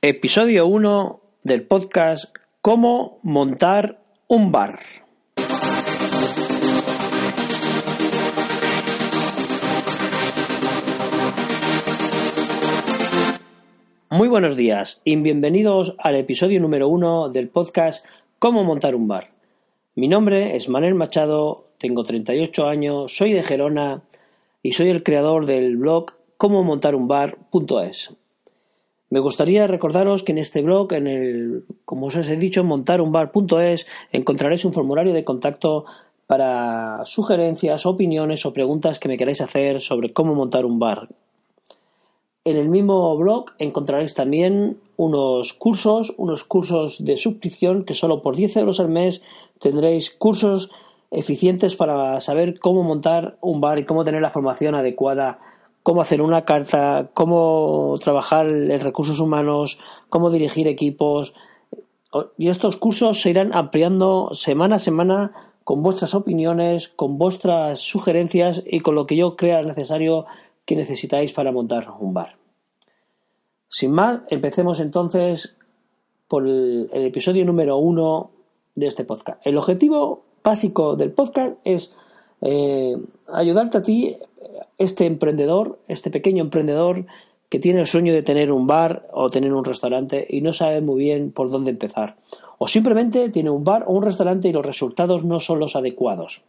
Episodio 1 del podcast Cómo montar un bar. Muy buenos días y bienvenidos al episodio número 1 del podcast Cómo montar un bar. Mi nombre es Manuel Machado, tengo 38 años, soy de Gerona y soy el creador del blog cómo montar un bar.es. Me gustaría recordaros que en este blog, en el, como os he dicho, montarunbar.es, encontraréis un formulario de contacto para sugerencias, opiniones o preguntas que me queráis hacer sobre cómo montar un bar. En el mismo blog encontraréis también unos cursos, unos cursos de suscripción que solo por 10 euros al mes tendréis cursos eficientes para saber cómo montar un bar y cómo tener la formación adecuada cómo hacer una carta, cómo trabajar en recursos humanos, cómo dirigir equipos. Y estos cursos se irán ampliando semana a semana con vuestras opiniones, con vuestras sugerencias y con lo que yo crea necesario que necesitáis para montar un bar. Sin más, empecemos entonces por el, episodio número uno de este podcast. El objetivo básico del podcast es eh, ayudarte a ti este emprendedor, este pequeño emprendedor que tiene el sueño de tener un bar o tener un restaurante y no sabe muy bien por dónde empezar. O simplemente tiene un bar o un restaurante y los resultados no son los adecuados.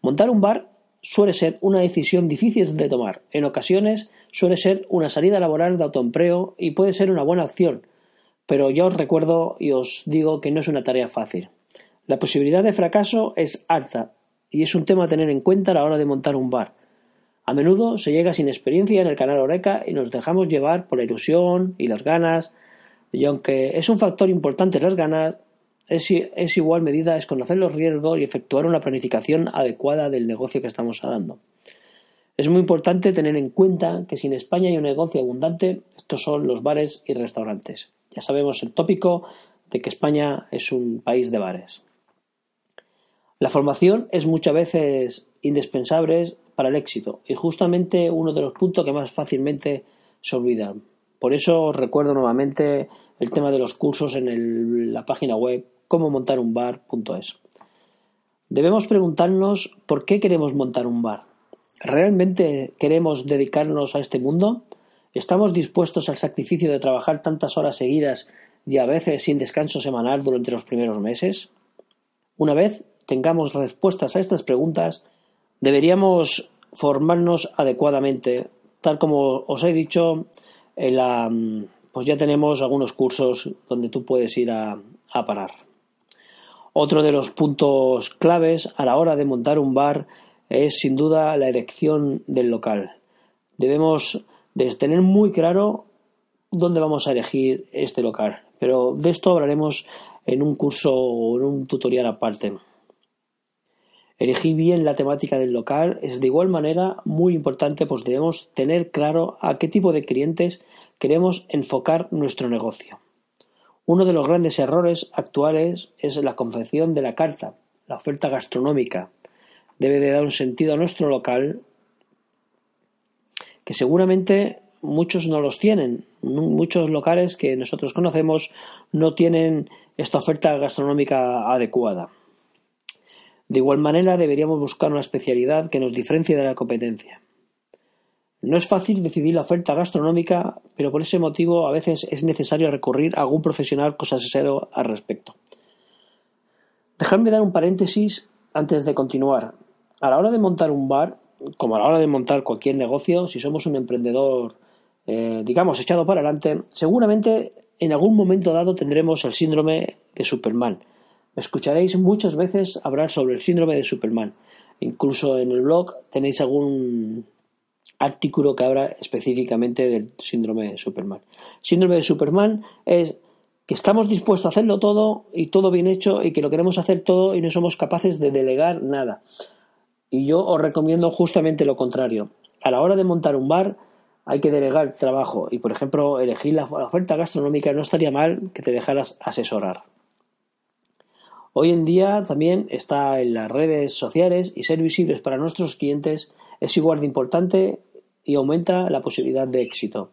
Montar un bar suele ser una decisión difícil de tomar. En ocasiones suele ser una salida laboral de autoempleo y puede ser una buena opción. Pero yo os recuerdo y os digo que no es una tarea fácil. La posibilidad de fracaso es alta y es un tema a tener en cuenta a la hora de montar un bar. A menudo se llega sin experiencia en el canal Oreca y nos dejamos llevar por la ilusión y las ganas, y aunque es un factor importante las ganas, es, igual medida es conocer los riesgos y efectuar una planificación adecuada del negocio que estamos dando. Es muy importante tener en cuenta que si en España hay un negocio abundante, estos son los bares y restaurantes. Ya sabemos el tópico de que España es un país de bares. La formación es muchas veces indispensable para el éxito y justamente uno de los puntos que más fácilmente se olvidan. Por eso recuerdo nuevamente el tema de los cursos en la página web cómo montar un bar.es. Debemos preguntarnos por qué queremos montar un bar. ¿Realmente queremos dedicarnos a este mundo? ¿Estamos dispuestos al sacrificio de trabajar tantas horas seguidas y a veces sin descanso semanal durante los primeros meses? Una vez tengamos respuestas a estas preguntas, deberíamos formarnos adecuadamente. Tal como os he dicho, en la, pues ya tenemos algunos cursos donde tú puedes ir a, parar. Otro de los puntos claves a la hora de montar un bar es sin duda la elección del local. Debemos de tener muy claro dónde vamos a elegir este local, pero de esto hablaremos en un curso o en un tutorial aparte. Elegir bien la temática del local es de igual manera muy importante, pues debemos tener claro a qué tipo de clientes queremos enfocar nuestro negocio. Uno de los grandes errores actuales es la confección de la carta, la oferta gastronómica. Debe de dar un sentido a nuestro local que seguramente muchos no los tienen. Muchos locales que nosotros conocemos no tienen esta oferta gastronómica adecuada. De igual manera, deberíamos buscar una especialidad que nos diferencie de la competencia. No es fácil decidir la oferta gastronómica, pero por ese motivo a veces es necesario recurrir a algún profesional asesoro al respecto. Dejadme dar un paréntesis antes de continuar. A la hora de montar un bar, como a la hora de montar cualquier negocio, si somos un emprendedor, eh, digamos, echado para adelante, seguramente en algún momento dado tendremos el síndrome de Superman escucharéis muchas veces hablar sobre el síndrome de Superman. Incluso en el blog tenéis algún artículo que habla específicamente del síndrome de Superman. Síndrome de Superman es que estamos dispuestos a hacerlo todo y todo bien hecho y que lo queremos hacer todo y no somos capaces de delegar nada. Y yo os recomiendo justamente lo contrario. A la hora de montar un bar hay que delegar trabajo y, por ejemplo, elegir la oferta gastronómica no estaría mal que te dejaras asesorar. Hoy en día también está en las redes sociales y ser visibles para nuestros clientes es igual de importante y aumenta la posibilidad de éxito.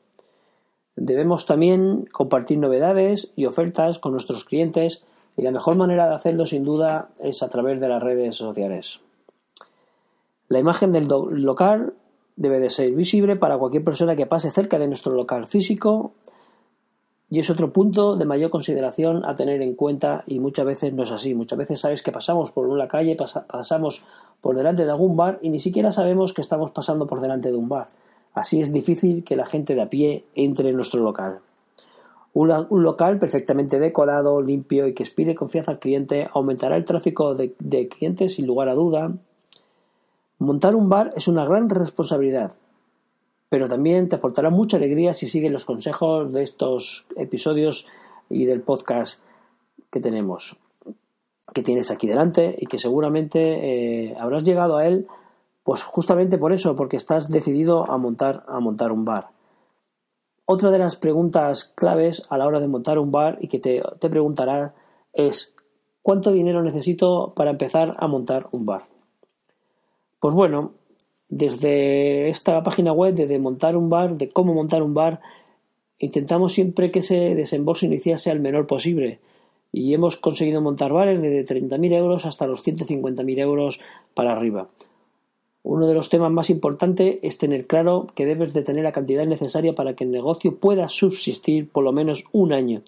Debemos también compartir novedades y ofertas con nuestros clientes y la mejor manera de hacerlo sin duda es a través de las redes sociales. La imagen del local debe de ser visible para cualquier persona que pase cerca de nuestro local físico y es otro punto de mayor consideración a tener en cuenta y muchas veces no es así. Muchas veces sabes que pasamos por una calle, pasamos por delante de algún bar y ni siquiera sabemos que estamos pasando por delante de un bar. Así es difícil que la gente de a pie entre en nuestro local. Un, local perfectamente decorado, limpio y que inspire confianza al cliente aumentará el tráfico de, de clientes sin lugar a duda. Montar un bar es una gran responsabilidad, pero también te aportará mucha alegría si sigues los consejos de estos episodios y del podcast que tenemos, que tienes aquí delante y que seguramente eh, habrás llegado a él, pues justamente por eso, porque estás decidido a montar, a montar un bar. Otra de las preguntas claves a la hora de montar un bar y que te, te preguntará es ¿cuánto dinero necesito para empezar a montar un bar? Pues bueno, desde esta página web de, montar un bar, de cómo montar un bar, intentamos siempre que ese desembolso inicial sea el menor posible y hemos conseguido montar bares desde 30.000 euros hasta los 150.000 euros para arriba. Uno de los temas más importantes es tener claro que debes de tener la cantidad necesaria para que el negocio pueda subsistir por lo menos un año,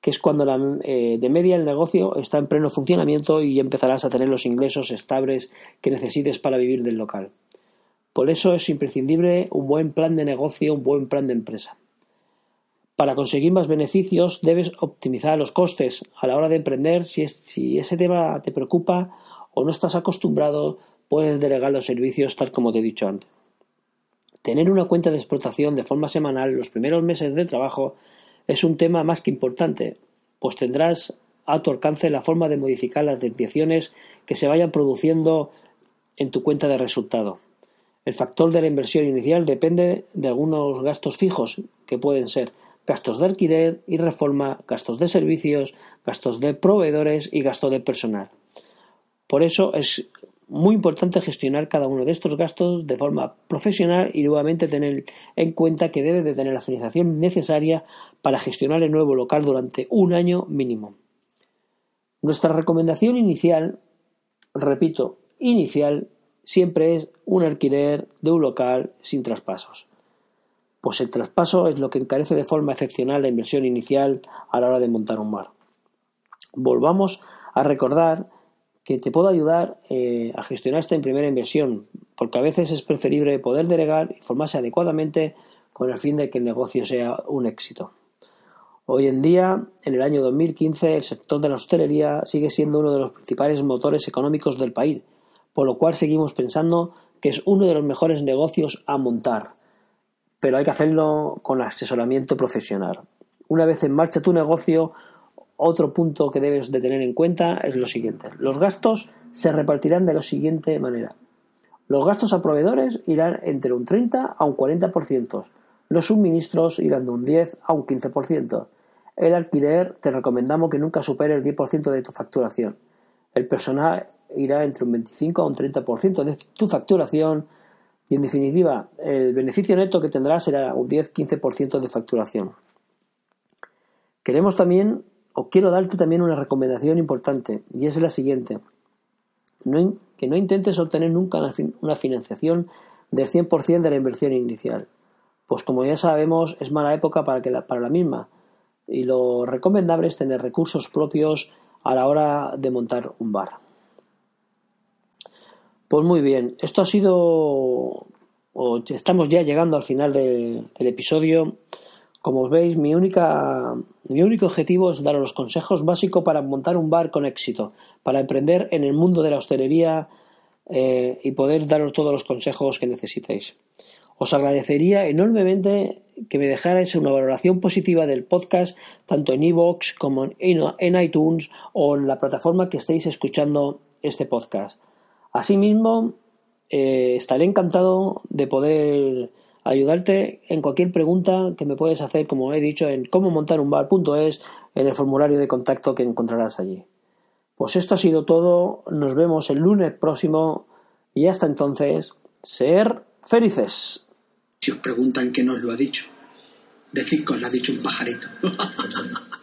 que es cuando la, eh, de media el negocio está en pleno funcionamiento y empezarás a tener los ingresos estables que necesites para vivir del local. Por eso es imprescindible un buen plan de negocio, un buen plan de empresa. Para conseguir más beneficios debes optimizar los costes a la hora de emprender. Si, ese tema te preocupa o no estás acostumbrado, puedes delegar los servicios tal como te he dicho antes. Tener una cuenta de explotación de forma semanal los primeros meses de trabajo es un tema más que importante, pues tendrás a tu alcance la forma de modificar las desviaciones que se vayan produciendo en tu cuenta de resultado. El factor de la inversión inicial depende de algunos gastos fijos, que pueden ser gastos de alquiler y reforma, gastos de servicios, gastos de proveedores y gasto de personal. Por eso es muy importante gestionar cada uno de estos gastos de forma profesional y nuevamente tener en cuenta que debe de tener la financiación necesaria para gestionar el nuevo local durante un año mínimo. Nuestra recomendación inicial, repito, inicial, siempre es un alquiler de un local sin traspasos. Pues el traspaso es lo que encarece de forma excepcional la inversión inicial a la hora de montar un bar. Volvamos a recordar que te puedo ayudar eh, a gestionar esta primera inversión, porque a veces es preferible poder delegar y formarse adecuadamente con el fin de que el negocio sea un éxito. Hoy en día, en el año 2015, el sector de la hostelería sigue siendo uno de los principales motores económicos del país por lo cual seguimos pensando que es uno de los mejores negocios a montar, pero hay que hacerlo con asesoramiento profesional. Una vez en marcha tu negocio, otro punto que debes de tener en cuenta es lo siguiente. Los gastos se repartirán de la siguiente manera. Los gastos a proveedores irán entre un 30 a un 40%. Los suministros irán de un 10 a un 15%. El alquiler te recomendamos que nunca supere el 10% de tu facturación. El personal irá entre un 25 a un 30% de tu facturación y en definitiva el beneficio neto que tendrás será un 10-15% de facturación. Queremos también, o quiero darte también una recomendación importante y es la siguiente. que no intentes obtener nunca una financiación del 100% de la inversión inicial, pues como ya sabemos es mala época para, que para la misma y lo recomendable es tener recursos propios a la hora de montar un bar. Pues muy bien, esto ha sido, o estamos ya llegando al final del episodio. Como veis, mi, única, mi único objetivo es daros los consejos básicos para montar un bar con éxito, para emprender en el mundo de la hostelería eh, y poder daros todos los consejos que necesitéis. Os agradecería enormemente que me dejarais una valoración positiva del podcast, tanto en iVoox como en iTunes o en la plataforma que estéis escuchando este podcast. Asimismo, eh, estaré encantado de poder ayudarte en cualquier pregunta que me puedes hacer, como he dicho, en cómo montar un bar.es en el formulario de contacto que encontrarás allí. Pues esto ha sido todo, nos vemos el lunes próximo y hasta entonces, ser felices. Si os preguntan que nos lo ha dicho, decid que os lo ha dicho un pajarito.